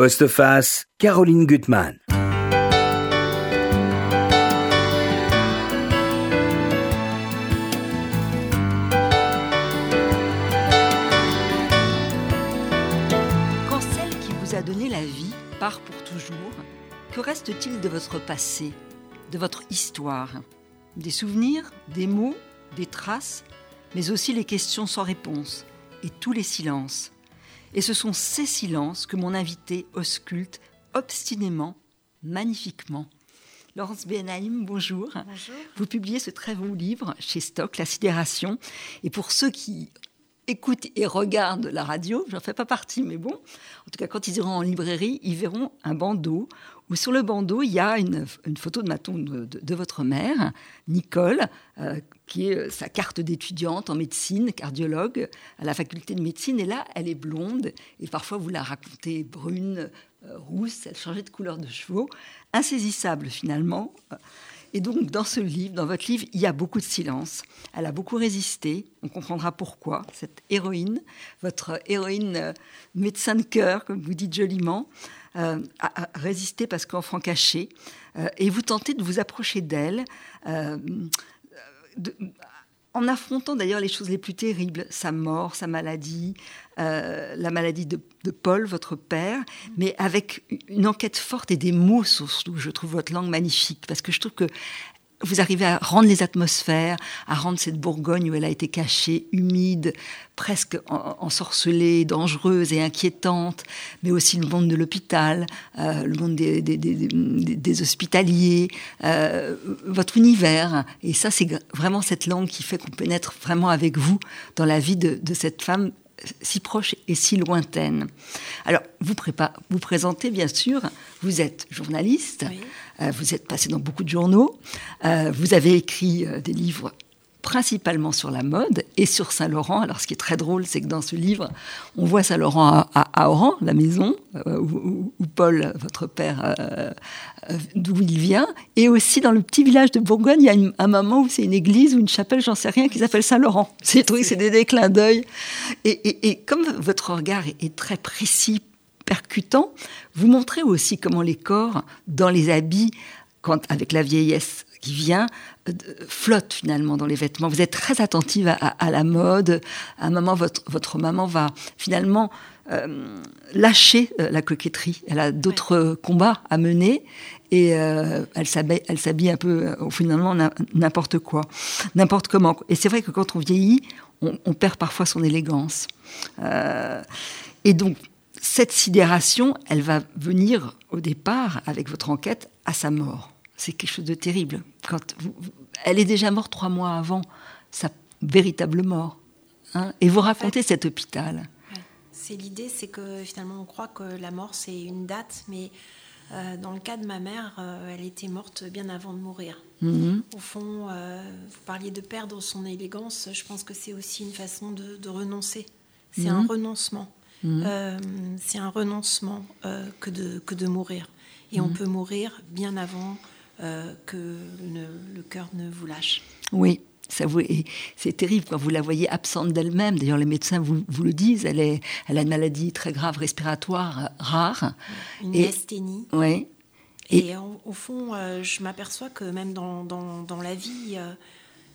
Postface, Caroline Gutmann. Quand celle qui vous a donné la vie part pour toujours, que reste-t-il de votre passé, de votre histoire? Des souvenirs, des mots, des traces, mais aussi les questions sans réponse et tous les silences. Et ce sont ces silences que mon invité ausculte obstinément, magnifiquement. Laurence Benhaim, bonjour. Bonjour. Vous publiez ce très beau livre chez Stock, La sidération. Et pour ceux qui écoutent et regardent la radio, j'en fais pas partie, mais bon, en tout cas, quand ils iront en librairie, ils verront un bandeau où sur le bandeau, il y a une, photo de, ma tombe de, votre mère, Nicole, euh, qui est sa carte d'étudiante en médecine, cardiologue à la faculté de médecine. Et là, elle est blonde, et parfois vous la racontez brune, euh, rousse, elle changeait de couleur de cheveux, insaisissable finalement. Et donc, dans ce livre, dans votre livre, il y a beaucoup de silence. Elle a beaucoup résisté. On comprendra pourquoi. Cette héroïne, votre héroïne euh, médecin de cœur, comme vous dites joliment, euh, a, résisté parce qu'enfant caché. Euh, et vous tentez de vous approcher d'elle. De, en affrontant d'ailleurs les choses les plus terribles, sa mort, sa maladie, euh, la maladie de, de, Paul, votre père, mais avec une enquête forte et des mots surtout. Je trouve votre langue magnifique parce que je trouve que vous arrivez à rendre les atmosphères, à rendre cette Bourgogne où elle a été cachée, humide, presque ensorcelée, dangereuse et inquiétante, mais aussi le monde de l'hôpital, euh, le monde des, des, des, des hospitaliers, euh, votre univers. Et ça, c'est vraiment cette langue qui fait qu'on pénètre vraiment avec vous dans la vie de, de cette femme si proche et si lointaine. Alors, vous, vous présentez, bien sûr, vous êtes journaliste, oui. euh, vous êtes passé dans beaucoup de journaux, euh, vous avez écrit euh, des livres principalement sur la mode et sur Saint-Laurent. Alors, ce qui est très drôle, c'est que dans ce livre, on voit Saint-Laurent à, Oran, la maison euh, où, Paul, votre père, euh, d'où il vient, et aussi dans le petit village de Bourgogne, il y a un moment où c'est une église ou une chapelle, j'en sais rien, qui s'appelle Saint-Laurent. C'est trucs, c'est des, des clins d'œil. Et, et, comme votre regard est très précis, percutant, vous montrez aussi comment les corps, dans les habits, quand, avec la vieillesse qui vient, euh, flotte finalement dans les vêtements. Vous êtes très attentive à, à, à la mode. À un moment, votre, votre maman va finalement euh, lâcher euh, la coquetterie. Elle a d'autres ouais. combats à mener et euh, elle s'habille un peu euh, finalement n'importe quoi, n'importe comment. Et c'est vrai que quand on vieillit, on, on perd parfois son élégance. Et donc, cette sidération, elle va venir au départ, avec votre enquête, à sa mort c'est quelque chose de terrible. Quand vous, elle est déjà morte trois mois avant sa véritable mort. Hein et vous racontez en fait, cet hôpital. C'est l'idée, c'est que finalement on croit que la mort c'est une date, mais euh, dans le cas de ma mère, euh, elle était morte bien avant de mourir. -hmm. Au fond, euh, vous parliez de perdre son élégance, je pense que c'est aussi une façon de, de renoncer. C'est un renoncement. Mm -hmm. c'est un renoncement que, de, que de mourir. Et on peut mourir bien avant euh, que le, le cœur ne vous lâche. Oui, c'est terrible quand vous la voyez absente d'elle-même. D'ailleurs, les médecins vous, vous, le disent. Elle, est, elle a une maladie très grave respiratoire rare. Une et, asthénie. Oui. Et, et au, au, fond, euh, je m'aperçois que même dans, dans, dans la vie, euh,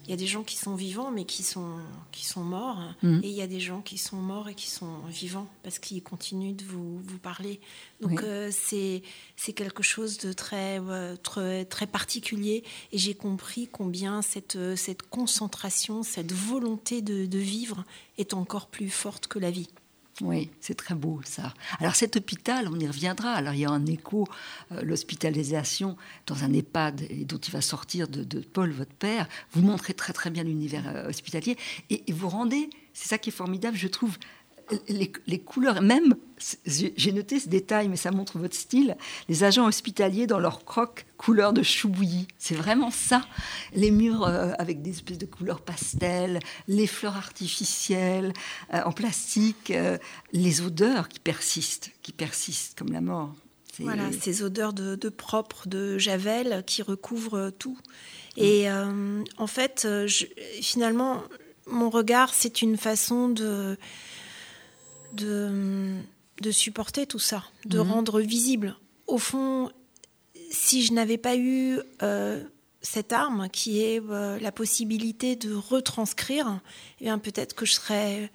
il y a des gens qui sont vivants mais qui sont, qui sont morts. Mmh. Et il y a des gens qui sont morts et qui sont vivants parce qu'ils continuent de vous, vous parler. Donc oui. euh, c'est quelque chose de très, euh, très, très particulier. Et j'ai compris combien cette, cette concentration, cette volonté de, de vivre est encore plus forte que la vie. Oui, c'est très beau ça. Alors cet hôpital, on y reviendra. Alors il y a un écho, euh, l'hospitalisation dans un EHPAD et dont il va sortir de, Paul, votre père. Vous montrez très très bien l'univers euh, hospitalier et, vous rendez, c'est ça qui est formidable, je trouve, les, les couleurs, même, j'ai noté ce détail, mais ça montre votre style, les agents hospitaliers dans leur croque couleur de chou bouilli. C'est vraiment ça. Les murs euh, avec des espèces de couleurs pastel, les fleurs artificielles euh, en plastique, euh, les odeurs qui persistent, qui persistent comme la mort. Voilà, ces odeurs de, de, propre, de javel qui recouvrent tout. Et euh, en fait, je, finalement, mon regard, c'est une façon de de, de supporter tout ça, de mhm. rendre visible. Au fond, si je n'avais pas eu euh, cette arme qui est euh, la possibilité de retranscrire, eh bien peut-être que je serais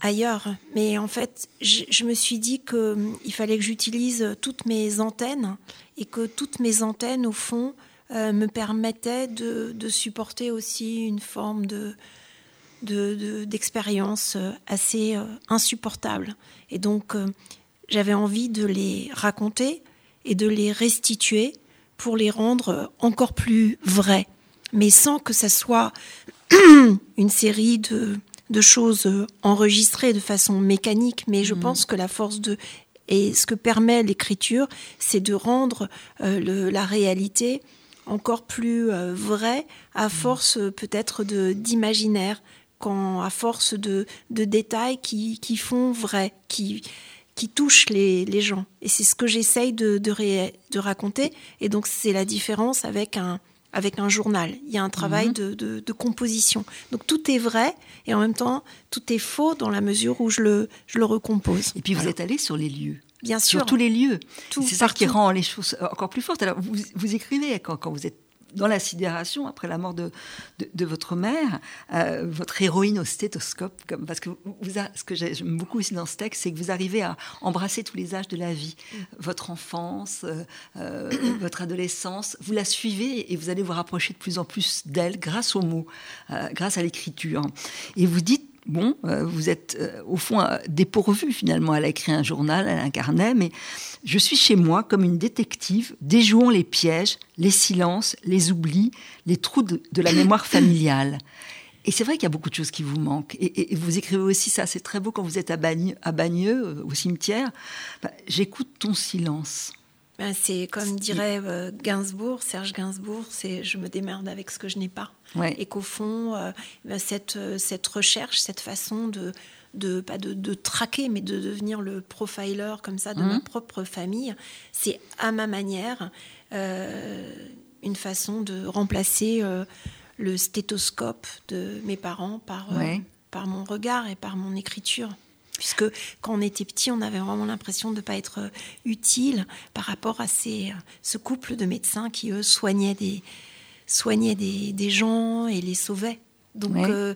ailleurs. Mais en fait, je, me suis dit qu'il fallait que j'utilise toutes mes antennes et que toutes mes antennes, au fond, euh, me permettaient de, supporter aussi une forme de d'expérience assez insupportable. Et donc, j'avais envie de les raconter et de les restituer pour les rendre encore plus vrais, mais sans que ça soit une série de, choses enregistrées de façon mécanique. Mais je mm. pense que la force de et ce que permet l'écriture, c'est de rendre euh, la réalité encore plus euh, vraie à mm. force peut-être d'imaginaire, quand à force de, détails qui, qui font vrai, qui qui touche les, les gens. Et c'est ce que j'essaye de, de, de, raconter. Et donc, c'est la différence avec un, avec un journal. Il y a un travail mhm. de, de, composition. Donc, tout est vrai et en même temps, tout est faux dans la mesure où je le, je le recompose. Et puis, vous êtes allé sur les lieux. Bien sûr. Sur tous les lieux. C'est ça qui rend les choses encore plus fortes. Alors, vous, vous écrivez quand, quand vous êtes dans la sidération, après la mort de, de, votre mère, euh, votre héroïne au stéthoscope, comme, parce que vous, ce que j'aime beaucoup aussi dans ce texte, c'est que vous arrivez à embrasser tous les âges de la vie. Mm. Votre enfance, euh, euh, votre adolescence, vous la suivez et vous allez vous rapprocher de plus en plus d'elle grâce aux mots, grâce à l'écriture. Et vous dites bon, euh, vous êtes euh, au fond euh, dépourvu finalement. Elle a écrit un journal, elle a mais je suis chez moi comme une détective, déjouant les pièges, les silences, les oublis, les trous de, la mémoire familiale. Et c'est vrai qu'il y a beaucoup de choses qui vous manquent. Et, vous écrivez aussi ça, c'est très beau quand vous êtes à Bagneux, au cimetière. Bah, j'écoute ton silence. Ben, c'est comme dirait euh, Gainsbourg, Serge Gainsbourg, c'est je me démerde avec ce que je n'ai pas. Et qu'au fond, euh, ben, cette, euh, cette recherche, cette façon de, de pas de, traquer, mais de devenir le profiler comme ça de ma mhm. propre famille, c'est à ma manière une façon de remplacer le stéthoscope de mes parents par, par mon regard et par mon écriture puisque quand on était petit, on avait vraiment l'impression de ne pas être euh, utile par rapport à ces, euh, ce couple de médecins qui, eux, soignaient des, soignaient des, gens et les sauvaient. Donc, euh,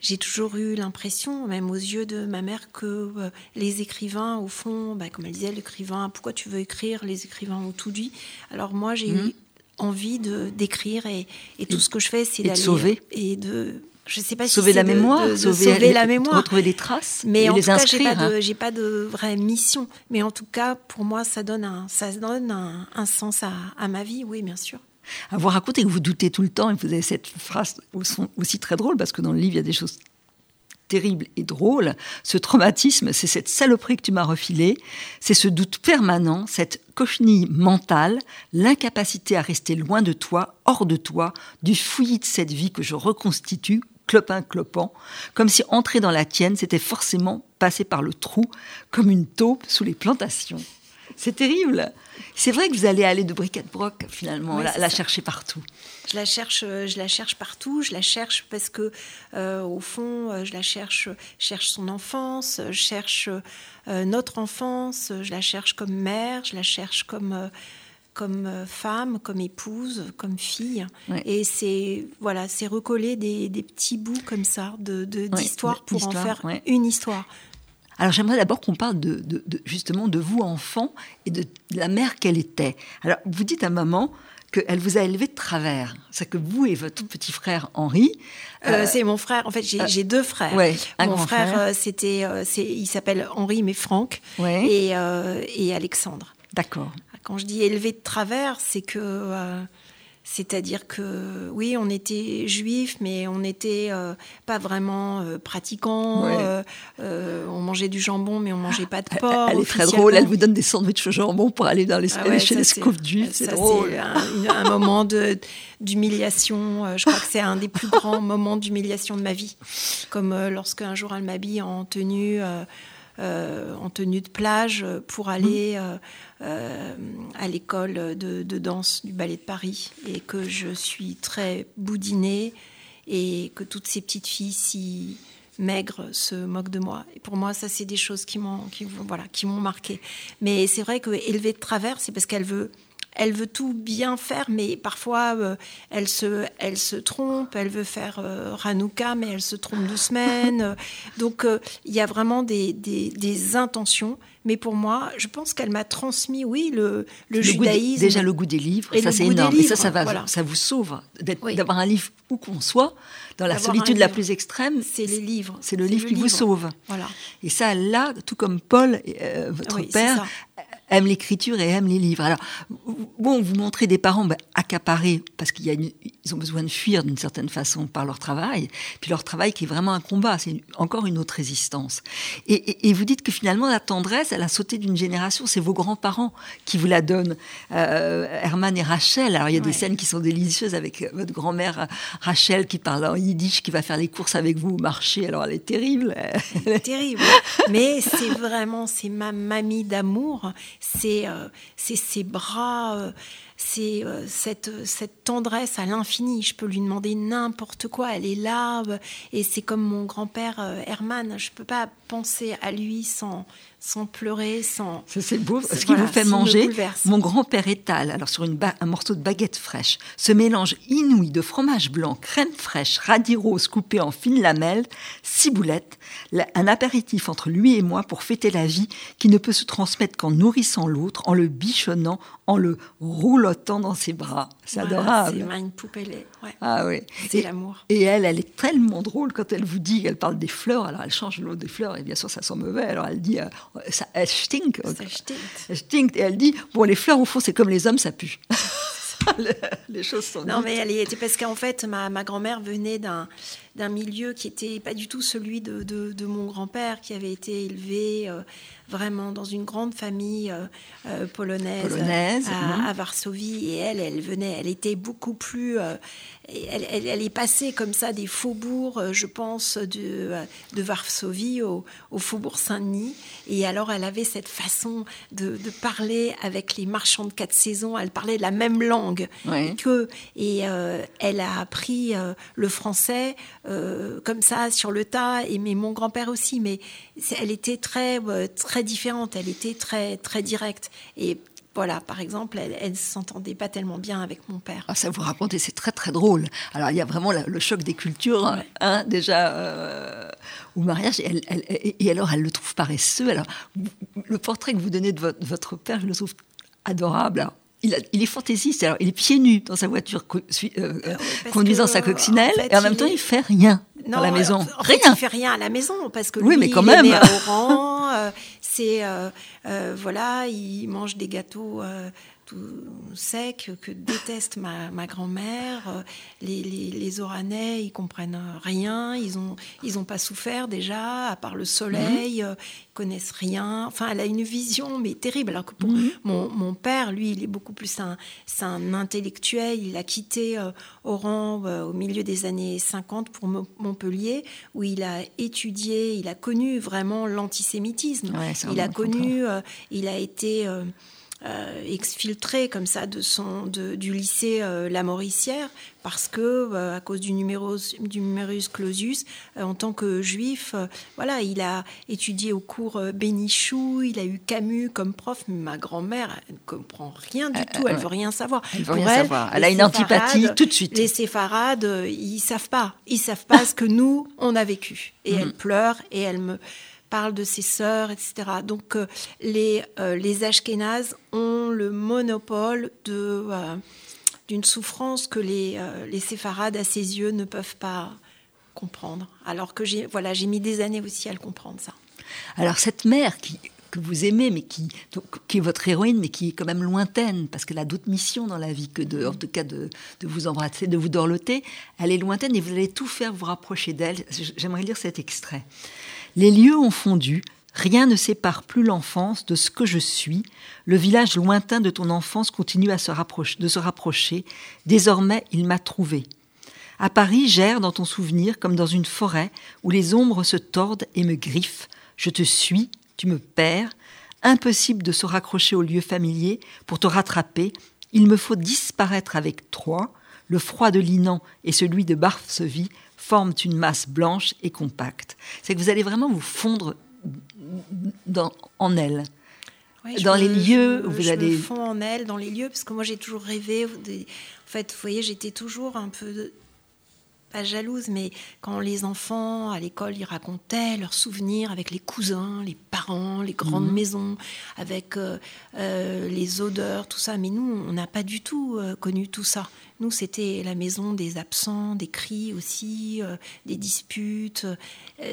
j'ai toujours eu l'impression, même aux yeux de ma mère, que les écrivains, au fond, bah, comme elle disait, l'écrivain, pourquoi tu veux écrire Les écrivains ont tout dit. Alors moi, j'ai mmh. eu envie de d'écrire et, et, tout ce que je fais, c'est d'aller sauver et de je sais pas sauver la mémoire, sauver, la mémoire, retrouver des traces, mais en tout cas, j'ai pas de, pas de vraie mission. Mais en tout cas, pour moi, ça donne un, ça donne un, sens à, à, ma vie, oui, bien sûr. À vous raconter que vous doutez tout le temps, et vous avez cette phrase aussi très drôle parce que dans le livre il y a des choses terribles et drôles. Ce traumatisme, c'est cette saloperie que tu m'as refilée, c'est ce doute permanent, cette cochenille mentale, l'incapacité à rester loin de toi, hors de toi, du fouillis de cette vie que je reconstitue clopin clopant, comme si entrer dans la tienne, c'était forcément passer par le trou, comme une taupe sous les plantations. C'est terrible. C'est vrai que vous allez aller de bric à broc finalement, la, chercher partout. Je la cherche, je la cherche partout. Je la cherche parce que, euh, au fond, euh, je la cherche, cherche son enfance, je cherche euh, notre enfance, je la cherche comme mère, je la cherche comme comme euh, femme, comme épouse, comme fille. Et c'est voilà, c'est recoller des, petits bouts comme ça de d'histoire pour en faire une histoire. Alors j'aimerais d'abord qu'on parle de, justement de vous enfant et de, la mère qu'elle était. Alors vous dites à maman qu'elle vous a élevé de travers. C'est que vous et votre petit frère Henri. Euh, euh, c'est mon frère. En fait, j'ai deux frères. mon frère, c'était, il s'appelle Henri mais Franck et, et Alexandre. D'accord. Quand je dis élevé de travers, c'est que. Euh, c'est-à-dire que oui, on était juifs, mais on n'était euh, pas vraiment euh, pratiquants. on mangeait du jambon, mais on mangeait pas de porc. Elle est très drôle. Elle vous donne des sandwichs au jambon pour aller dans les, ah chez les scouts juifs. C'est drôle. C'est un, moment d'humiliation. Je crois que c'est un des plus grands moments d'humiliation de ma vie. Comme lorsque un jour elle m'habille en tenue. En tenue de plage pour aller mmh. Euh, à l'école de, danse du ballet de Paris et que je suis très boudinée et que toutes ces petites filles s'y maigre se moque de moi. Et pour moi, ça, c'est des choses qui m'ont, qui, voilà, qui m'ont marqué. Mais c'est vrai que élever de travers, c'est parce qu'elle veut elle veut tout bien faire, mais parfois euh, elle, se, elle se trompe, elle veut faire euh, mais elle se trompe de semaine. Donc euh, il y a vraiment des, des, intentions. Mais pour moi, je pense qu'elle m'a transmis, oui, le, le, judaïsme. déjà le goût des livres, et ça c'est énorme. et ça, ça, va, ça vous sauve d'avoir un livre où qu'on soit, dans la solitude la plus extrême. C'est les livres. C'est le livre qui vous sauve. Voilà. Et ça, là, tout comme Paul, euh, votre père, aime l'écriture et aime les livres. Alors, bon, vous montrez des parents ben, accaparés parce qu'ils ont besoin de fuir d'une certaine façon par leur travail, puis leur travail qui est vraiment un combat, c'est encore une autre résistance. Et, vous dites que finalement, la tendresse, elle a sauté d'une génération, c'est vos grands-parents qui vous la donnent, euh, Herman et Rachel. Alors, il y a des scènes qui sont délicieuses avec votre grand-mère Rachel qui parle en yiddish, qui va faire les courses avec vous au marché. Alors, elle est terrible. Elle est terrible. Mais c'est vraiment, c'est ma mamie d'amour c'est euh, ses bras, euh, c'est euh, cette, cette tendresse à l'infini. Je peux lui demander n'importe quoi, elle est là. et c'est comme mon grand-père Herman, je ne peux pas penser à lui sans, sans pleurer, sans. C'est beau, ce qui vous fait manger. Mon grand-père étale, alors sur une un morceau de baguette fraîche, ce mélange inouï de fromage blanc, crème fraîche, radis rose coupé en fines lamelles, ciboulettes, un apéritif entre lui et moi pour fêter la vie qui ne peut se transmettre qu'en nourrissant l'autre, en le bichonnant, en le roulotant dans ses bras. C'est adorable. C'est une poupée. Ouais. Ah oui. C'est l'amour. Et elle, elle est tellement drôle quand elle vous dit, elle parle des fleurs, alors elle change l'eau des fleurs, et bien sûr ça sent mauvais, alors elle dit, euh, ça, elle stinkt. Elle stinkt. Et elle dit, bon, les fleurs, au fond, c'est comme les hommes, ça pue. les choses sont Non, mais elle était parce qu'en fait, ma, ma grand-mère venait d'un d'un milieu qui était pas du tout celui de, de, mon grand-père, qui avait été élevé euh, vraiment dans une grande famille euh, euh, polonaise, à, Varsovie. Et elle, elle venait, elle était beaucoup plus. Elle, elle, est passée comme ça des faubourgs, je pense, de, de Varsovie au, au faubourg Saint-Denis. Et alors, elle avait cette façon de, de, parler avec les marchands de quatre saisons. Elle parlait la même langue qu'eux. Et elle a appris le français euh, comme ça sur le tas, et mais mon grand-père aussi, mais elle était très euh, très différente, elle était très très directe et voilà, par exemple, elle ne s'entendait pas tellement bien avec mon père. Ah, ça vous raconte, c'est très très drôle. Alors il y a vraiment le choc des cultures, hein, hein, déjà euh, au mariage, et alors elle le trouve paresseux. Alors le portrait que vous donnez de votre, votre père, je le trouve adorable il, est fantaisiste. Alors, il est pieds nus dans sa voiture, euh, euh, conduisant sa coccinelle, et en même temps, il fait rien dans la maison. En rien. il fait rien à la maison parce que lui, mais quand il même. est né à Oran. Euh, c'est voilà, il mange des gâteaux sec que déteste ma, ma grand-mère. Les, les, les, Oranais, ils comprennent rien. Ils ont, ils ont pas souffert déjà, à part le soleil. Mhm. Ils connaissent rien. Enfin, elle a une vision, mais terrible. Alors que pour mhm. mon, mon, père, lui, il est beaucoup plus un, un intellectuel. Il a quitté euh, Oran euh, au milieu des années 50 pour Montpellier, où il a étudié, il a connu vraiment l'antisémitisme. il a connu, euh, il a été euh, exfiltré comme ça de son, de, du lycée euh, La Mauricière parce que euh, à cause du numerus, du numerus clausus, en tant que juif, voilà, il a étudié au cours Bénichou, il a eu Camus comme prof. Mais ma grand-mère, elle ne comprend rien du tout, elle veut rien savoir. Elle veut rien savoir. Elle a une antipathie tout de suite. Les séfarades, ils savent pas, ils savent pas ce que nous on a vécu. Et elle pleure et elle me parle de ses sœurs, etc. Donc euh, les, euh, les Ashkénazes ont le monopole euh, d'une souffrance que les, les séfarades, à ses yeux, ne peuvent pas comprendre. Alors que j'ai, voilà, j'ai mis des années aussi à le comprendre, ça. Alors cette mère que vous aimez, mais qui, est votre héroïne, mais qui est quand même lointaine, parce qu'elle a d'autres missions dans la vie que de, cas de, de vous embrasser, de vous dorloter. Elle est lointaine et vous allez tout faire vous rapprocher d'elle. J'aimerais lire cet extrait. Les lieux ont fondu, rien ne sépare plus l'enfance de ce que je suis, le village lointain de ton enfance continue à se rapprocher, de se rapprocher, désormais il m'a trouvé. À Paris j'erre dans ton souvenir comme dans une forêt où les ombres se tordent et me griffent, je te suis, tu me perds, impossible de se raccrocher au lieu familier pour te rattraper, il me faut disparaître avec toi, le froid de Linan et celui de Varsovie forment une masse blanche et compacte. C'est que vous allez vraiment vous fondre dans, en elle. dans les lieux où vous je allez. Me fonds en elle, dans les lieux, parce que moi j'ai toujours rêvé. En fait, vous voyez, j'étais toujours un peu pas jalouse, mais quand les enfants à l'école ils racontaient leurs souvenirs avec les cousins, les parents, les grandes mhm. maisons, avec euh, euh, les odeurs, tout ça. Mais nous, on n'a pas du tout euh, connu tout ça. Nous, c'était la maison des absents, des cris aussi, des disputes.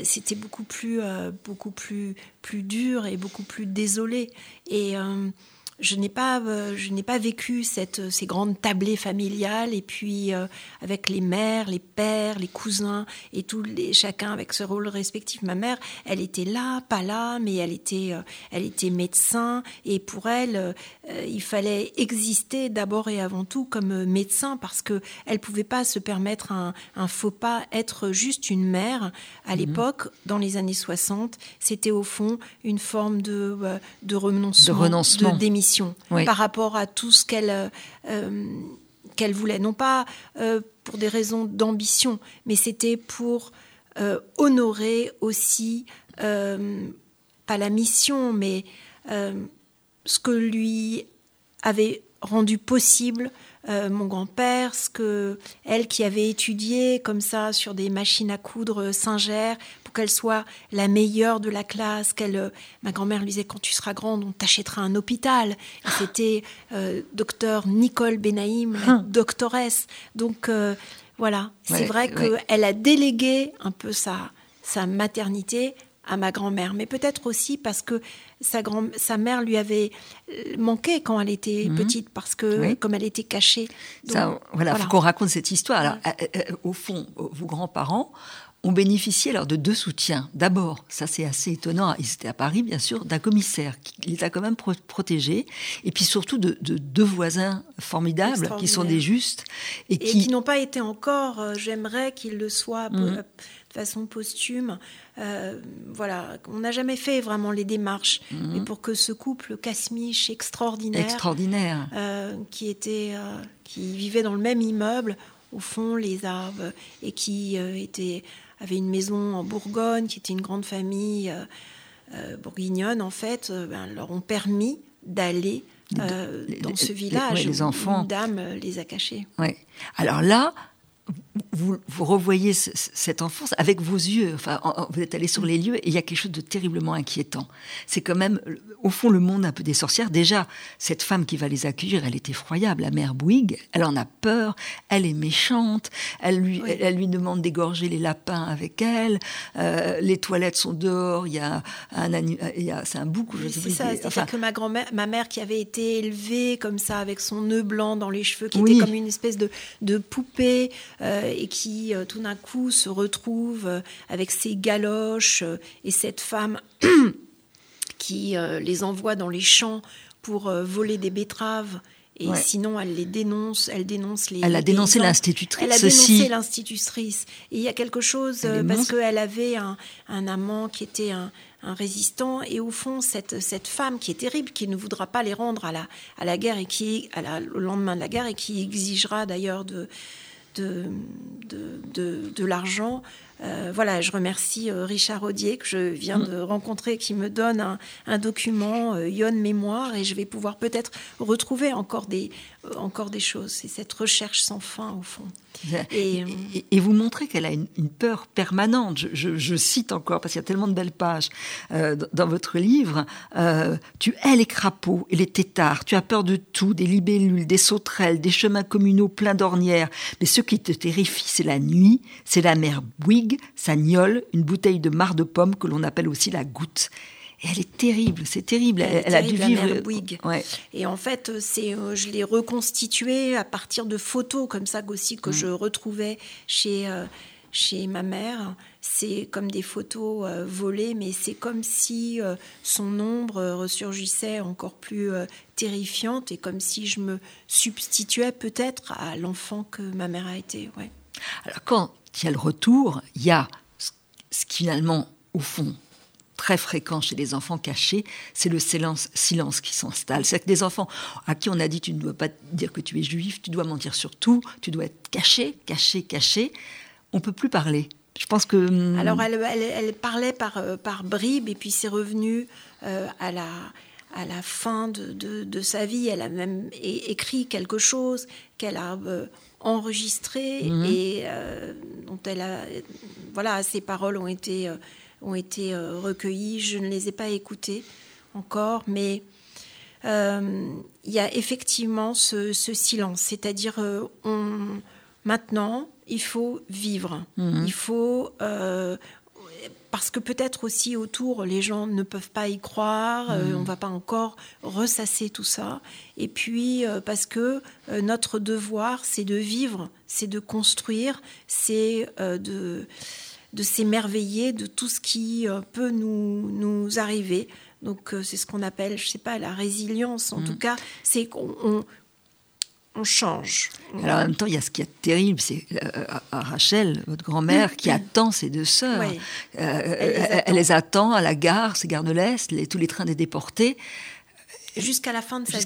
c'était beaucoup plus, beaucoup plus, plus dur et beaucoup plus désolé. Je n'ai pas, euh, je n'ai pas vécu cette, ces grandes tablées familiales et puis euh, avec les mères, les pères, les cousins et tous les chacun avec ce rôle respectif. Ma mère, elle était là, pas là, mais elle était, euh, elle était médecin et pour elle, il fallait exister d'abord et avant tout comme médecin parce que elle pouvait pas se permettre un, un faux pas, être juste une mère. À mhm. l'époque, dans les années 60, c'était au fond une forme de, de renoncement, de, renoncement. de démission par rapport à tout ce qu'elle euh, euh, qu'elle voulait. Non pas euh, pour des raisons d'ambition, mais c'était pour honorer aussi, pas la mission, mais ce que lui avait rendu possible euh, mon grand-père, ce que elle qui avait étudié comme ça sur des machines à coudre singères pour qu'elle soit la meilleure de la classe, qu'elle, euh, ma grand-mère lui disait quand tu seras grande, on t'achètera un hôpital. c'était euh, docteur Nicole Benaïm, la hum. doctoresse. Donc voilà, c'est vrai qu'elle a délégué un peu sa sa maternité à ma grand-mère, mais peut-être aussi parce que sa, grand sa mère lui avait euh, manqué quand elle était mhm. petite, parce que comme elle était cachée. voilà, il faut qu'on raconte cette histoire. Alors, euh, euh, au fond, vos grands-parents ont bénéficié alors de deux soutiens. D'abord, ça c'est assez étonnant, ils étaient à Paris bien sûr, d'un commissaire qui les a quand même protégés, et puis surtout de, deux voisins formidables qui sont des justes. Et, qui, n'ont pas été encore, j'aimerais qu'ils le soient. Mhm façon posthume. Euh, voilà, on n'a jamais fait vraiment les démarches. Mais pour que ce couple Casmiche extraordinaire, extraordinaire, euh, qui était, euh, qui vivait dans le même immeuble, au fond les arbres, et qui était avait une maison en Bourgogne, qui était une grande famille bourguignonne en fait, ben, leur ont permis d'aller dans ce village les, enfants. où une dame les a cachés. Ouais. Alors là, vous, revoyez cette enfance avec vos yeux. Enfin, vous êtes allé sur les lieux et il y a quelque chose de terriblement inquiétant. C'est quand même, au fond, le monde un peu des sorcières. Déjà, cette femme qui va les accueillir, elle est effroyable, la mère Bouygues. Elle en a peur, elle est méchante, elle lui, elle, lui demande d'égorger les lapins avec elle. Euh, les toilettes sont dehors, il y a un, c'est un bouc. c'est ça, c'est-à-dire que ma grand-mère, ma mère qui avait été élevée comme ça, avec son nœud blanc dans les cheveux, qui était comme une espèce de, de poupée. Euh, et qui euh, tout d'un coup se retrouve euh, avec ses galoches et cette femme qui les envoie dans les champs pour voler des betteraves. Et sinon, elle les dénonce, elle dénonce les. Elle a dénoncé l'institutrice. Elle a dénoncé l'institutrice. Et il y a quelque chose parce qu'elle avait un, un, amant qui était un, un, résistant. Et au fond, cette, cette femme qui est terrible, qui ne voudra pas les rendre à la, à la guerre et qui, à la, au lendemain de la guerre, et qui exigera d'ailleurs de, de, de, de, l'argent. Euh, voilà, je remercie euh, Richard Audier que je viens mm. de rencontrer, qui me donne un, un document euh, Ion Mémoire, et je vais pouvoir peut-être retrouver encore des, encore des choses. C'est cette recherche sans fin, au fond. Et, et, vous montrez qu'elle a une, peur permanente. Je, cite encore, parce qu'il y a tellement de belles pages euh, dans votre livre. Euh, tu hais les crapauds et les têtards. Tu as peur de tout, des libellules, des sauterelles, des chemins communaux pleins d'ornières. Mais ce qui te terrifie, c'est la nuit, c'est la mer Bouygues, sa gnole, une bouteille de marc de pomme que l'on appelle aussi la goutte. Et elle est terrible, c'est terrible. Elle, a dû vivre. Bouygues. Et en fait, c'est, euh, je l'ai reconstituée à partir de photos comme ça aussi que mm. je retrouvais chez euh, chez ma mère. C'est comme des photos euh, volées, mais c'est comme si son ombre ressurgissait encore plus terrifiante et comme si je me substituais peut-être à l'enfant que ma mère a été. Ouais. Alors quand il y a le retour, il y a ce qui finalement, au fond, très fréquent chez les enfants cachés, c'est le silence, silence qui s'installe. C'est que des enfants à qui on a dit tu ne dois pas dire que tu es juif, tu dois mentir sur tout, tu dois être caché, caché, caché. On peut plus parler. Je pense que. Hum, Alors, elle, elle, parlait par, euh, par bribes, et puis c'est revenu euh, à, la, à la fin de, de, sa vie. Elle a même écrit quelque chose qu'elle a euh, enregistré mhm. et dont elle a. Voilà, ses paroles ont été, ont été recueillies. Je ne les ai pas écoutées encore, mais. Il y a effectivement ce, ce silence, c'est-à-dire on, maintenant, il faut vivre. Mhm. Il faut euh, parce que peut-être aussi autour, les gens ne peuvent pas y croire, euh, mhm. on ne va pas encore ressasser tout ça. Et puis, euh, parce que notre devoir, c'est de vivre, c'est de construire, c'est de, de s'émerveiller de tout ce qui peut nous, nous arriver. Donc, c'est ce qu'on appelle, je sais pas, la résilience. En mhm. tout cas, c'est qu'on on change. Alors en même temps, il y a ce qui est terrible, c'est euh, Rachel, votre grand-mère, qui attend ses deux sœurs. Euh, elle, les attend à la gare, c'est Gare de l'Est, tous les trains des déportés. Jusqu'à la fin de sa vie,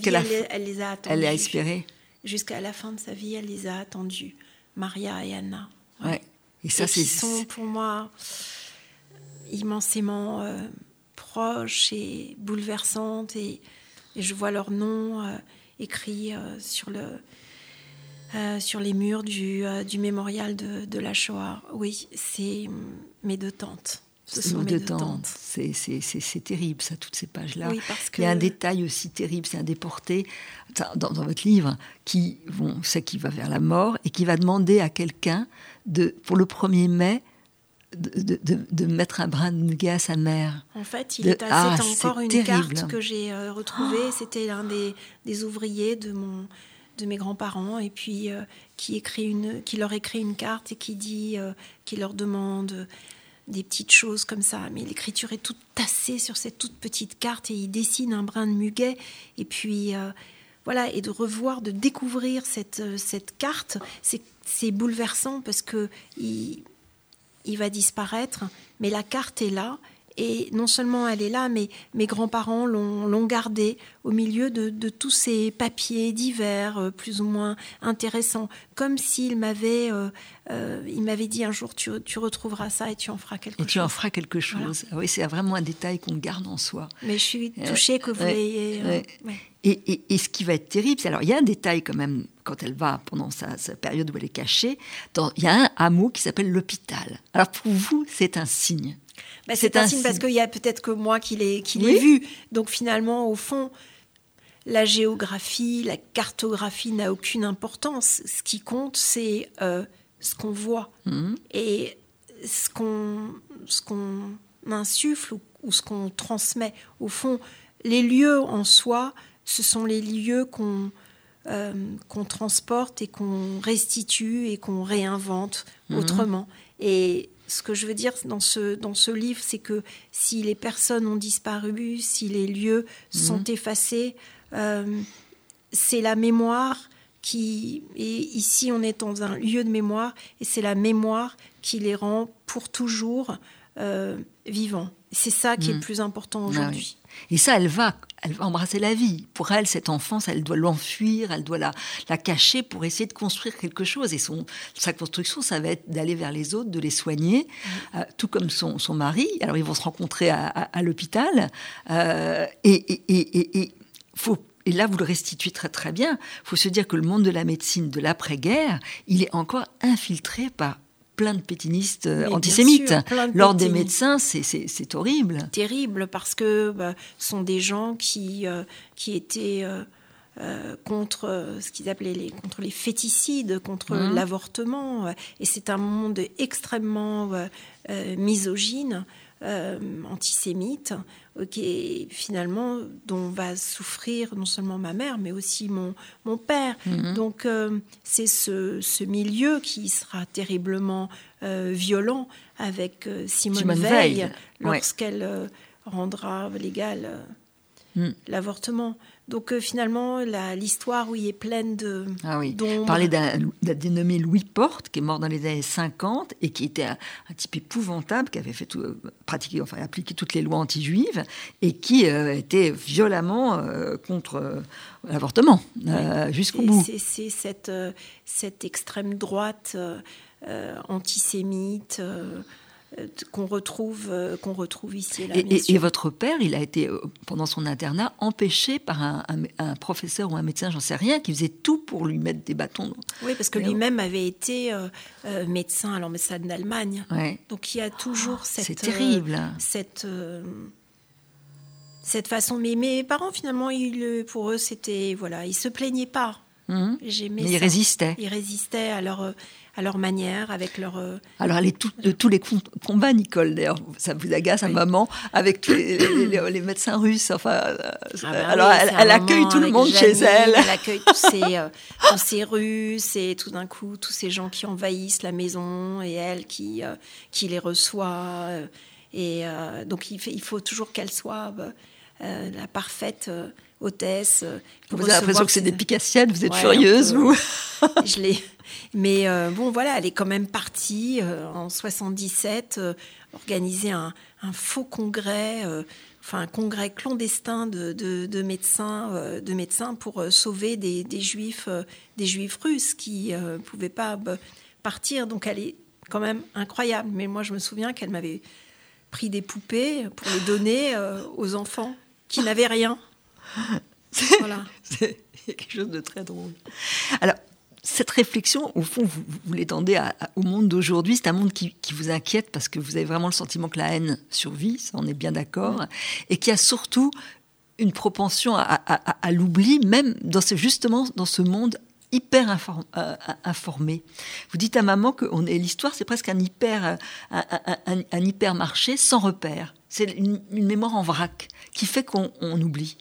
elle, les a attendus. Elle a espéré. Jusqu'à la fin de sa vie, elle les a attendus. Maria et Anna. Ouais. Et ça, c'est. sont pour moi immensément euh, proches et bouleversantes. Et, et, je vois leur nom écrit euh, sur, le, euh, sur les murs du, euh, du mémorial de, de, la Shoah. Oui, c'est mes deux tantes. Ce sont mes deux tantes. C'est terrible, ça, toutes ces pages-là. Oui, Il y a un détail aussi terrible, c'est un déporté dans, dans, votre livre qui vont, sait qui va vers la mort et qui va demander à quelqu'un de, pour le 1er mai, de, de, de, mettre un brin de muguet à sa mère. En fait, il est ah, encore une carte que j'ai euh, retrouvée. Oh. C'était l'un des, des, ouvriers de, mon, de mes grands-parents et puis euh, qui, écrit une, qui leur écrit une carte et qui dit, euh, qui leur demande des petites choses comme ça. Mais l'écriture est toute tassée sur cette toute petite carte et il dessine un brin de muguet. Et puis voilà, et de revoir, de découvrir cette, cette carte, c'est bouleversant parce que il, il va disparaître, mais la carte est là. Et non seulement elle est là, mais mes grands-parents l'ont gardée au milieu de, tous ces papiers divers, euh, plus ou moins intéressants, comme s'il m'avait euh, euh, il m'avait dit un jour tu, retrouveras ça et tu en feras quelque chose. Et tu en feras quelque chose. Ah oui, c'est vraiment un détail qu'on garde en soi. Mais je suis touchée que vous l'ayez. Et, et, ce qui va être terrible, c'est alors il y a un détail quand même quand elle va pendant sa, période où elle est cachée. il y a un hameau qui s'appelle l'hôpital. Alors pour vous, c'est un signe. Bah, c'est un, signe parce qu'il y a peut-être que moi qui l'ai vu. Donc finalement, au fond, la géographie, la cartographie n'a aucune importance. Ce qui compte, c'est euh, ce qu'on voit mhm. et ce qu'on ce qu'on insuffle ou ce qu'on transmet. Au fond, les lieux en soi ce sont les lieux qu'on euh, qu'on transporte et qu'on restitue et qu'on réinvente mhm. autrement. Et ce que je veux dire dans ce, dans ce livre, c'est que si les personnes ont disparu, si les lieux mhm. sont effacés, euh, c'est la mémoire qui... Et ici, on est dans un lieu de mémoire, et c'est la mémoire qui les rend pour toujours euh, vivants. C'est ça qui est le mhm. plus important bah aujourd'hui. Et ça, elle va, elle va embrasser la vie. Pour elle, cette enfance, elle doit l'enfuir, elle doit la, la cacher pour essayer de construire quelque chose. Et son, sa construction, ça va être d'aller vers les autres, de les soigner, euh, tout comme son, son, mari. Alors, ils vont se rencontrer à, à, l'hôpital. Euh, et, et, et, et, faut et là, vous le restituez très très bien. Il faut se dire que le monde de la médecine de l'après-guerre, il est encore infiltré par plein de pétinistes euh, antisémites. L'ordre des médecins, c'est horrible. Terrible, parce que bah, ce sont des gens qui, euh, qui étaient euh, contre ce qu'ils appelaient les, contre les féticides, contre mmh. l'avortement. Et c'est un monde extrêmement misogyne. Euh, antisémite, euh, qui finalement dont va souffrir non seulement ma mère, mais aussi mon, mon père. Mhm. Donc euh, c'est ce, ce, milieu qui sera terriblement violent avec Simone, Veil, lorsqu'elle rendra légal mm. l'avortement. Donc euh, finalement, l'histoire, oui, est pleine de. Ah oui. Parler d'un dénommé Louis Porte, qui est mort dans les années 50 et qui était un, type épouvantable, qui avait fait tout, euh, pratiquer, enfin appliqué toutes les lois anti-juives et qui euh, était violemment contre l'avortement jusqu'au bout. C'est cette, cette extrême droite antisémites qu'on retrouve, qu'on retrouve ici et là. Et, votre père, il a été, pendant son internat, empêché par un, professeur ou un médecin, j'en sais rien, qui faisait tout pour lui mettre des bâtons. Oui, parce que lui-même avait été médecin à l'ambassade d'Allemagne. Donc il y a toujours oh, cette... C'est terrible. cette cette façon. Mais mes parents, finalement, ils, pour eux, c'était. Voilà, ils se plaignaient pas. Mmh. Mais ils résistaient. Ils résistaient leur, à leur manière, avec leur. Euh, Alors, elle est tout, de tous les combats, Nicole, d'ailleurs, ça vous agace, à maman, avec tous les, les, médecins russes. Enfin, euh, ah bah alors, elle, accueille tout le monde chez elle. Elle accueille tous ces, euh, tous ces Russes et tout d'un coup, tous ces gens qui envahissent la maison et elle qui, qui les reçoit. et donc, il, fait, il faut toujours qu'elle soit euh, la parfaite euh, hôtesse. Euh, vous avez l'impression que c'est des picassiennes, vous êtes furieuse, vous Je l'ai. Mais bon, voilà, elle est quand même partie en 77 organiser un, faux congrès, enfin un congrès clandestin de, médecins, de médecins pour sauver des, juifs, des juifs russes qui ne pouvaient pas partir. Donc elle est quand même incroyable. Mais moi, je me souviens qu'elle m'avait pris des poupées pour les donner aux enfants qui n'avait rien. Voilà. C'est quelque chose de très drôle. Alors, cette réflexion, au fond, vous, vous l'étendez au monde d'aujourd'hui. C'est un monde qui, vous inquiète parce que vous avez vraiment le sentiment que la haine survit, ça on est bien d'accord, et qui a surtout une propension à, l'oubli, même dans ce, justement dans ce monde hyper euh, informé. Vous dites à maman que l'histoire, c'est presque un hyper, un, un hypermarché sans repère. C'est une, mémoire en vrac qui fait qu'on oublie.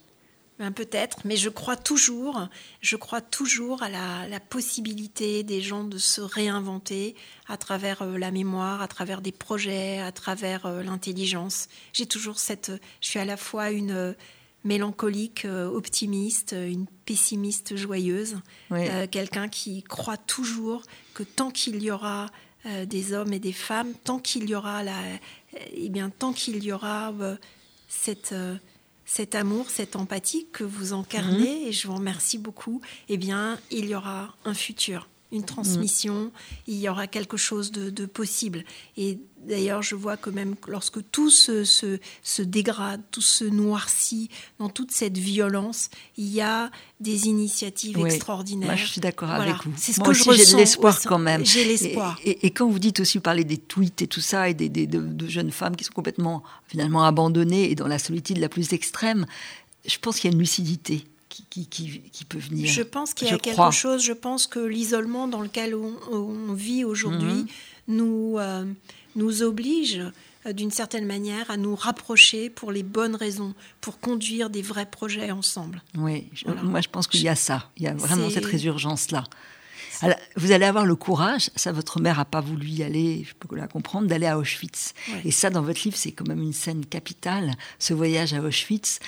Ben, peut-être, mais je crois toujours, je crois toujours à la, possibilité des gens de se réinventer à travers euh, la mémoire, à travers des projets, à travers euh, l'intelligence. J'ai toujours cette, je suis à la fois une euh, mélancolique, optimiste, une pessimiste joyeuse, quelqu'un qui croit toujours que tant qu'il y aura des hommes et des femmes, tant qu'il y aura la, eh bien, tant qu'il y aura euh, cette, euh, cet amour, cette empathie que vous incarnez, mhm. et je vous remercie beaucoup, eh bien, il y aura un futur une transmission, il y aura quelque chose de, possible. Et d'ailleurs, je vois que même lorsque tout se, se, dégrade, tout se noircit dans toute cette violence, il y a des initiatives extraordinaires. Moi, je suis d'accord avec vous. C'est ce que aussi, j'ai de l'espoir quand même. J'ai l'espoir. Et, quand vous dites aussi, vous parlez des tweets et tout ça, et des, de, jeunes femmes qui sont complètement, finalement, abandonnées et dans la solitude la plus extrême, je pense qu'il y a une lucidité qui, peut venir. Je pense qu'il y a quelque chose, je pense que l'isolement dans lequel on, vit aujourd'hui mhm. nous, euh, nous oblige euh, d'une certaine manière à nous rapprocher pour les bonnes raisons, pour conduire des vrais projets ensemble. Oui, moi je pense qu'il y a ça, il y a vraiment cette résurgence-là. vous allez avoir le courage, ça votre mère n'a pas voulu y aller, je peux la comprendre, d'aller à Auschwitz. Et ça, dans votre livre, c'est quand même une scène capitale, ce voyage à Auschwitz.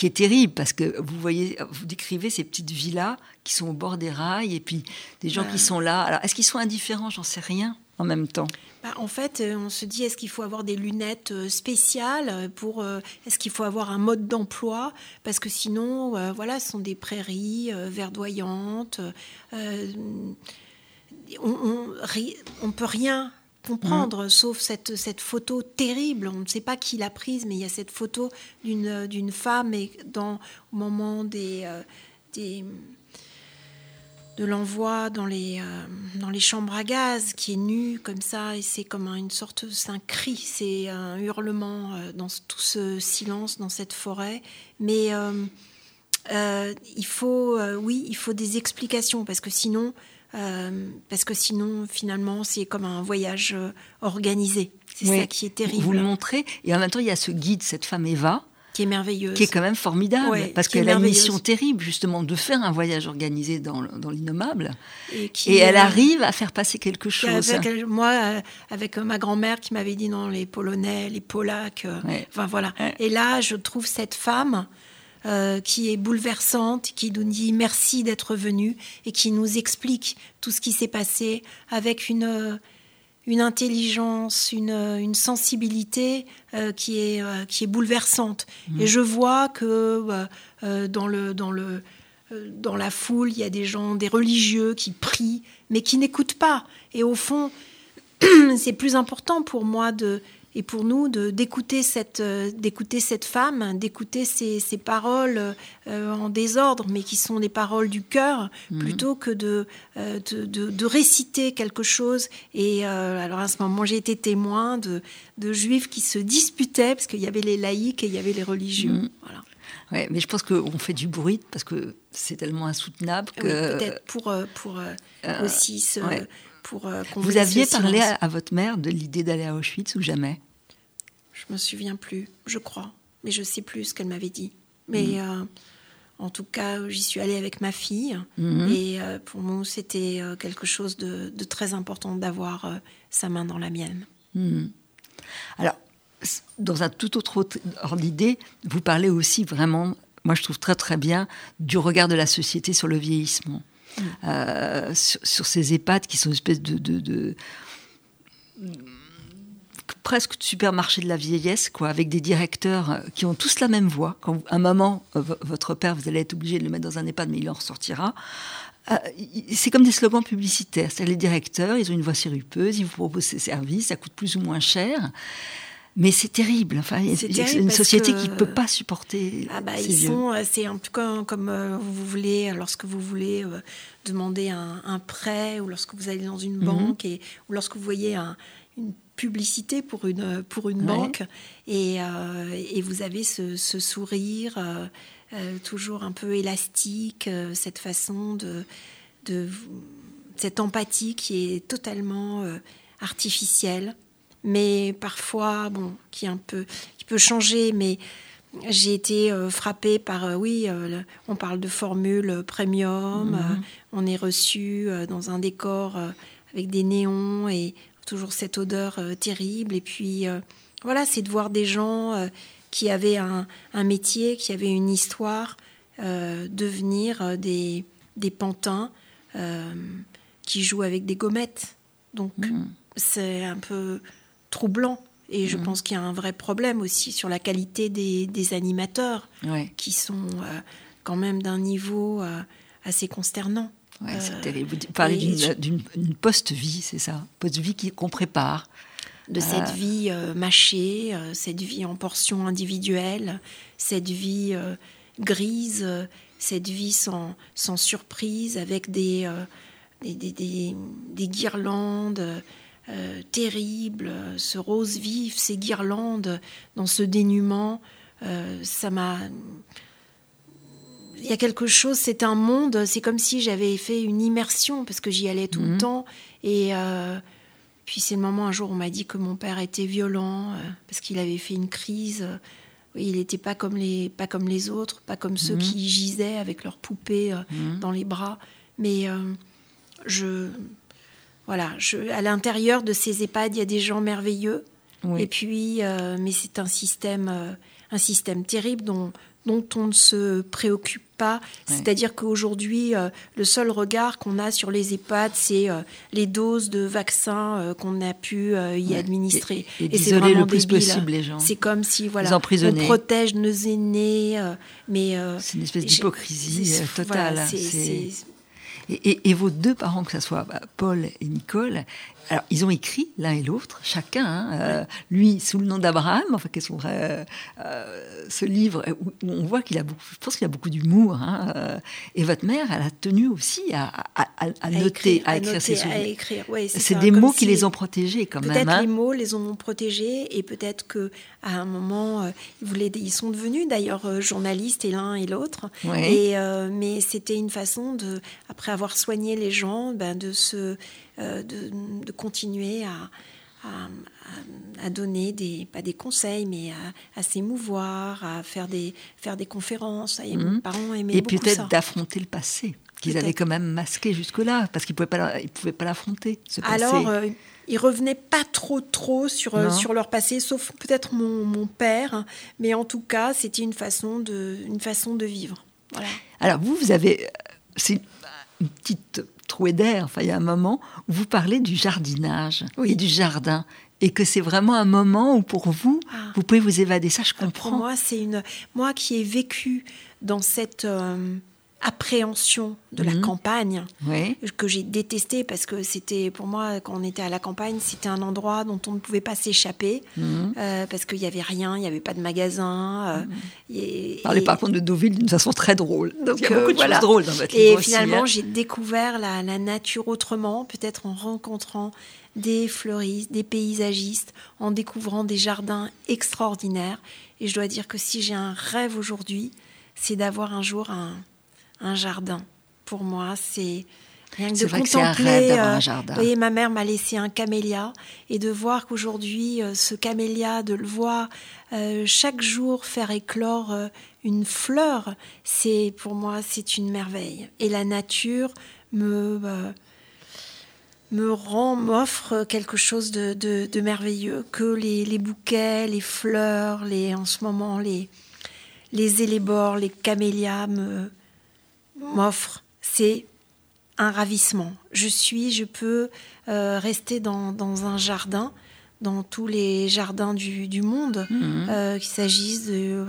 Euh, qui est terrible parce que vous voyez, vous décrivez ces petites villas qui sont au bord des rails et puis des gens qui sont là. Alors, est-ce qu'ils sont indifférents? J'en sais rien en même temps. Bah, en fait, euh, on se dit est-ce qu'il faut avoir des lunettes euh, spéciales pour euh, Est-ce qu'il faut avoir un mode d'emploi? Parce que sinon, voilà, ce sont des prairies verdoyantes. on, on, on peut rien comprendre, mm. sauf cette, cette photo terrible. On ne sait pas qui l'a prise, mais il y a cette photo d'une, d'une femme et dans, au moment des, euh, des de l'envoi dans les, euh, dans les chambres à gaz, qui est nue comme ça, et c'est comme une sorte, c'est un cri, c'est un hurlement euh, dans tout ce silence, dans cette forêt. Mais il faut, oui, il faut des explications, parce que sinon, euh, parce que sinon, finalement, c'est comme un voyage euh, organisé. C'est ça qui est terrible. Vous le montrez, et en même temps, il y a ce guide, cette femme Eva, qui est merveilleuse. Qui est quand même formidable, parce qu'elle a une mission terrible, justement, de faire un voyage organisé dans, dans l'innommable. Et, elle arrive à faire passer quelque chose. moi, euh, avec ma grand-mère qui m'avait dit non, les Polonais, les Polacs, enfin voilà. Et là, je trouve cette femme euh, qui est bouleversante, qui nous dit merci d'être venu et qui nous explique tout ce qui s'est passé avec une, euh, une intelligence, une, une sensibilité euh, qui, est, qui est bouleversante. Mmh. Et je vois que dans le... Dans le dans la foule, il y a des gens, des religieux qui prient, mais qui n'écoutent pas. Et au fond, c'est plus important pour moi de et pour nous d'écouter cette euh, d'écouter cette femme, d'écouter ces, paroles euh, en désordre, mais qui sont des paroles du cœur, mhm. plutôt que de, euh, de, de, réciter quelque chose. Et alors à ce moment, j'ai été témoin de, de juifs qui se disputaient parce qu'il y avait les laïcs et il y avait les religieux. Mhm. Voilà. Ouais, mais je pense qu'on fait du bruit parce que c'est tellement insoutenable que. Peut-être pour, pour aussi se. Euh, Vous aviez parlé à, votre mère de l'idée d'aller à Auschwitz ou jamais? Je me souviens plus, je crois, mais je sais plus ce qu'elle m'avait dit. Mais mm. euh, en tout cas, j'y suis allée avec ma fille mm-hmm. et euh, pour nous, c'était quelque chose de, très important d'avoir sa main dans la mienne. Mm. Alors, dans un tout autre ordre d'idée, vous parlez aussi vraiment, moi je trouve très très bien, du regard de la société sur le vieillissement. Euh, sur, ces EHPAD qui sont une espèce de, presque de supermarché de la vieillesse, quoi, avec des directeurs euh, qui ont tous la même voix. Quand un moment, euh, votre père, vous allez être obligé de le mettre dans un EHPAD, mais il en ressortira. c'est comme des slogans publicitaires. Les directeurs, ils ont une voix sirupeuse, ils vous proposent ces services, ça coûte plus ou moins cher. Mais c'est terrible. Enfin, c'est une société qui ne peut pas supporter. Ah bah, ils sont, euh, c'est un peu comme, comme euh, vous voulez, lorsque vous voulez euh, demander un, prêt ou lorsque vous allez dans une mhm. banque et, ou lorsque vous voyez une publicité pour une, pour une banque et, et, vous avez ce, sourire toujours un peu élastique, cette façon de, de. cette empathie qui est totalement artificielle mais parfois, bon, qui un peu, qui peut changer, mais j'ai été euh, frappée par, euh, oui, euh, on parle de formule premium, mhm. on est reçu dans un décor avec des néons et toujours cette odeur terrible. Et puis, voilà, c'est de voir des gens qui avaient un, métier, qui avaient une histoire, devenir des, des pantins qui jouent avec des gommettes. Donc, mhm. c'est un peu troublant. Et je mhm. pense qu'il y a un vrai problème aussi sur la qualité des, animateurs, qui sont euh, quand même d'un niveau euh, assez consternant. Ouais, c'est euh, terrible. Vous parlez d'une post-vie, c'est ça? Post-vie qu'on prépare. De cette vie mâchée, cette vie en portions individuelles, cette vie grise, cette vie sans, sans surprise, avec des, des, des, des guirlandes euh, terrible, ce rose vif, ces guirlandes dans ce dénuement, euh, ça m'a... Il y a quelque chose, c'est un monde, c'est comme si j'avais fait une immersion, parce que j'y allais tout le mhm. temps. Et euh, puis c'est le moment, un jour, on m'a dit que mon père était violent, parce qu'il avait fait une crise. il n'était pas comme les pas comme les autres, pas comme ceux mhm. qui gisaient avec leurs poupées mhm. dans les bras. Mais je voilà, à l'intérieur de ces EHPAD, il y a des gens merveilleux. Et puis, euh, mais c'est un système, euh, un système terrible dont, dont on ne se préoccupe pas. C'est-à-dire qu'aujourd'hui, euh, le seul regard qu'on a sur les EHPAD, c'est les doses de vaccins qu'on a pu y administrer. Et, c'est vraiment le plus possible les gens. C'est comme si voilà, on protège nos aînés, mais c'est une espèce d'hypocrisie totale. Et, vos deux parents, que ce soit bah, Paul et Nicole, alors ils ont écrit l'un et l'autre, chacun, hein, euh, lui sous le nom d'Abraham, enfin qu'est-ce qu'on euh, ce livre où, on voit qu'il a beaucoup, je pense qu'il a beaucoup d'humour. Hein, euh, et votre mère, elle a tenu aussi à, noter, à écrire ses souvenirs. c'est des mots qui les ont protégés quand même. Peut-être hein. les mots les ont protégés et peut-être que à un moment ils, voulaient, ils sont devenus d'ailleurs journalistes et l'un et l'autre. Et mais c'était une façon de, après avoir soigné les gens, ben, de se euh, de, continuer à, à, donner des, pas des conseils, mais à, s'émouvoir, à faire des, faire des conférences. Et, mhm. parents et peut-être d'affronter le passé qu'ils avaient quand même masqué jusque-là, parce qu'ils ne pouvaient pas, pouvaient pas l'affronter, ce passé. Alors, euh, ils revenaient pas trop trop sur, euh, sur leur passé, sauf peut-être mon, mon, père, mais en tout cas, c'était une façon de, une façon de vivre. Voilà. Alors, vous, vous avez... C'est une petite trouée d'air. Enfin, il y a un moment où vous parlez du jardinage et du jardin. Et que c'est vraiment un moment où pour vous, ah. vous pouvez vous évader. Ça, je comprends. Pour moi, c'est une. Moi qui ai vécu dans cette. Euh, appréhension de la Mhm. campagne Oui. que j'ai détesté parce que c'était pour moi quand on était à la campagne c'était un endroit dont on ne pouvait pas s'échapper Mhm. euh, parce qu'il n'y avait rien il n'y avait pas de magasin euh, et, Parlez et- par contre de Deauville d'une façon très drôle. Donc, il y a euh, beaucoup de voilà. choses drôles dans votre et livre finalement hein. j'ai découvert la, la nature autrement peut-être en rencontrant des fleuristes des paysagistes en découvrant des jardins extraordinaires et je dois dire que si j'ai un rêve aujourd'hui c'est d'avoir un jour un, un jardin pour moi c'est rien que de vrai que c'est un contempler rêve d'avoir euh, un jardin. vous voyez, ma mère m'a laissé un camélia et de voir qu'aujourd'hui, euh, ce camélia, de le voir euh, chaque jour faire éclore euh, une fleur, c'est pour moi, c'est une merveille. Et la nature me, euh, me rend, m'offre quelque chose de, de- de merveilleux que les, les bouquets, les fleurs, les, en ce moment, les, les élébores, les camélias me, m'offrent. C'est un ravissement. Je suis, je peux euh, rester dans, dans un jardin, dans tous les jardins du, du monde, Mhm. euh, qu'il s'agisse de,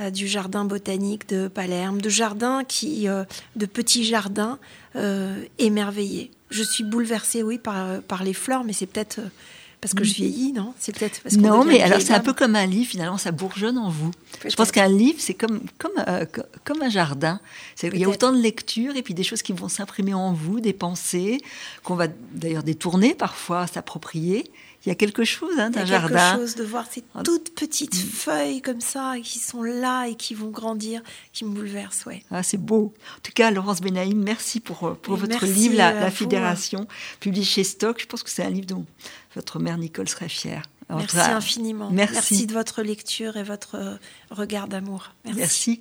euh, du jardin botanique de Palerme, de jardins qui, euh, de petits jardins euh, émerveillés. Je suis bouleversée, oui, par, par les fleurs, mais c'est peut-être parce que je vieillis, non? C'est peut-être parce Non, mais alors c'est un peu comme un livre, finalement, ça bourgeonne en vous. Je pense qu'un livre, c'est comme, comme, euh, co- comme un jardin. Il y a autant de lectures et puis des choses qui vont s'imprimer en vous, des pensées, qu'on va d'ailleurs détourner parfois, s'approprier. Il y a quelque chose hein, Il y a d'un quelque jardin. chose de voir ces toutes petites feuilles comme ça qui sont là et qui vont grandir, qui me bouleversent, ouais. Ah, c'est beau. En tout cas, Laurence Benaïm, merci pour, euh, pour votre merci livre, La, vous. Fédération, publié chez Stock. Je pense que c'est un livre dont votre mère Nicole serait fière. Merci infiniment. merci. de votre lecture et votre euh, regard d'amour. Merci.